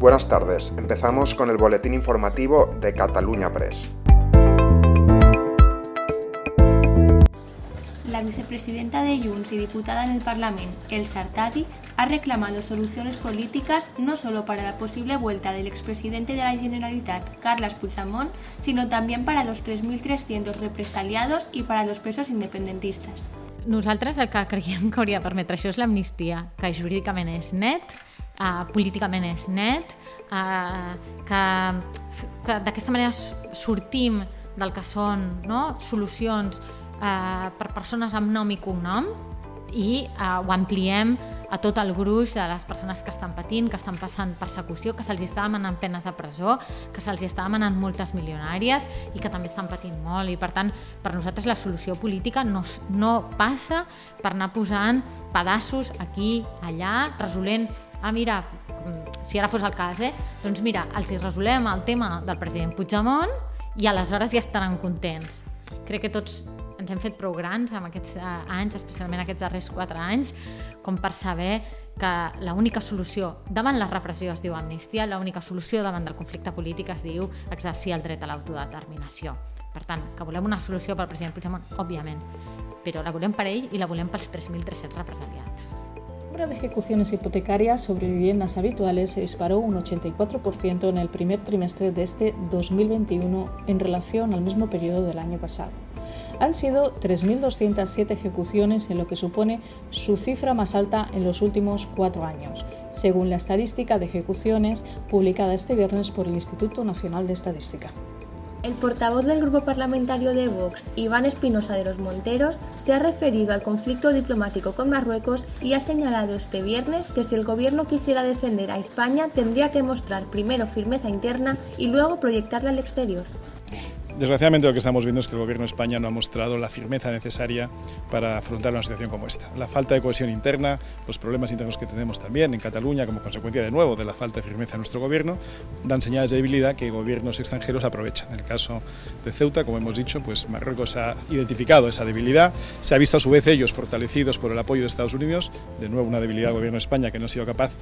Buenas tardes, empezamos con el boletín informativo de Cataluña Press. La vicepresidenta de Junts y diputada en el Parlamento, El Sartati, ha reclamado soluciones políticas no solo para la posible vuelta del expresidente de la Generalitat, Carles Puigdemont, sino también para los 3.300 represaliados y para los presos independentistas. Nosaltres el que creiem que hauria de permetre això és l'amnistia, que jurídicament és net, uh, políticament és net, uh, que, que d'aquesta manera sortim del que són no? solucions uh, per persones amb nom i cognom i uh, ho ampliem a tot el gruix de les persones que estan patint, que estan passant persecució, que se'ls està demanant penes de presó, que se'ls està demanant multes milionàries i que també estan patint molt. I per tant, per nosaltres la solució política no, no passa per anar posant pedaços aquí, allà, resolent ah, mira, si ara fos el cas, eh? doncs mira, els hi resolem el tema del president Puigdemont i aleshores ja estaran contents. Crec que tots ens hem fet prou grans amb aquests eh, anys, especialment aquests darrers quatre anys, com per saber que l'única solució davant la repressió es diu amnistia, l'única solució davant del conflicte polític es diu exercir el dret a l'autodeterminació. Per tant, que volem una solució pel president Puigdemont, òbviament, però la volem per ell i la volem pels 3.300 represaliats. Número de ejecuciones hipotecarias sobre viviendas habituales se disparó un 84% en el primer trimestre de este 2021 en relación al mismo periodo del año pasado. Han sido 3.207 ejecuciones en lo que supone su cifra más alta en los últimos cuatro años, según la estadística de ejecuciones publicada este viernes por el Instituto Nacional de Estadística. El portavoz del grupo parlamentario de Vox, Iván Espinosa de los Monteros, se ha referido al conflicto diplomático con Marruecos y ha señalado este viernes que si el gobierno quisiera defender a España tendría que mostrar primero firmeza interna y luego proyectarla al exterior. Desgraciadamente lo que estamos viendo es que el Gobierno de España no ha mostrado la firmeza necesaria para afrontar una situación como esta. La falta de cohesión interna, los problemas internos que tenemos también en Cataluña como consecuencia de nuevo de la falta de firmeza de nuestro Gobierno, dan señales de debilidad que gobiernos extranjeros aprovechan. En el caso de Ceuta, como hemos dicho, pues Marruecos ha identificado esa debilidad, se ha visto a su vez ellos fortalecidos por el apoyo de Estados Unidos, de nuevo una debilidad del Gobierno de España que no ha sido capaz,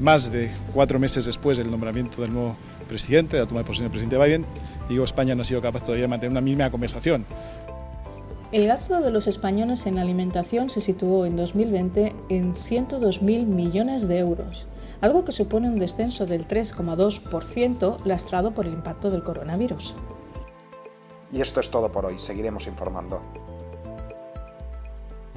más de cuatro meses después del nombramiento del nuevo presidente, de la toma de posesión del presidente Biden, digo, España no ha sido capaz todavía de mantener una mínima conversación. El gasto de los españoles en alimentación se situó en 2020 en 102.000 millones de euros, algo que supone un descenso del 3,2% lastrado por el impacto del coronavirus. Y esto es todo por hoy, seguiremos informando.